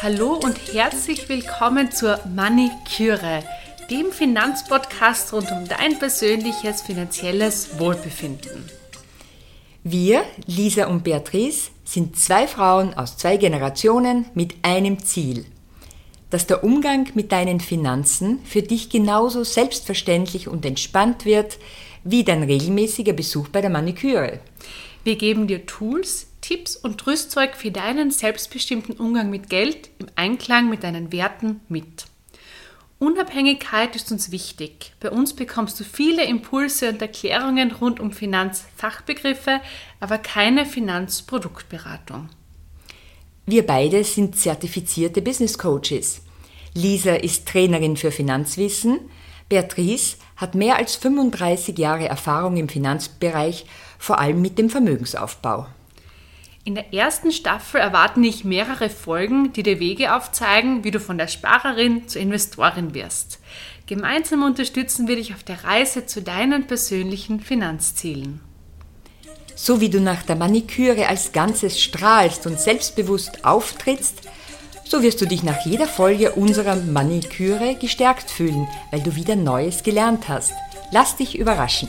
Hallo und herzlich willkommen zur Maniküre, dem Finanzpodcast rund um dein persönliches finanzielles Wohlbefinden. Wir, Lisa und Beatrice, sind zwei Frauen aus zwei Generationen mit einem Ziel. Dass der Umgang mit deinen Finanzen für dich genauso selbstverständlich und entspannt wird wie dein regelmäßiger Besuch bei der Maniküre. Wir geben dir Tools, Tipps und Rüstzeug für deinen selbstbestimmten Umgang mit Geld im Einklang mit deinen Werten mit. Unabhängigkeit ist uns wichtig. Bei uns bekommst du viele Impulse und Erklärungen rund um Finanzfachbegriffe, aber keine Finanzproduktberatung. Wir beide sind zertifizierte Business Coaches. Lisa ist Trainerin für Finanzwissen, Beatrice hat mehr als 35 Jahre Erfahrung im Finanzbereich, vor allem mit dem Vermögensaufbau. In der ersten Staffel erwarten dich mehrere Folgen, die dir Wege aufzeigen, wie du von der Sparerin zur Investorin wirst. Gemeinsam unterstützen wir dich auf der Reise zu deinen persönlichen Finanzzielen. So wie du nach der Maniküre als Ganzes strahlst und selbstbewusst auftrittst, so wirst du dich nach jeder Folge unserer Maniküre gestärkt fühlen, weil du wieder Neues gelernt hast. Lass dich überraschen.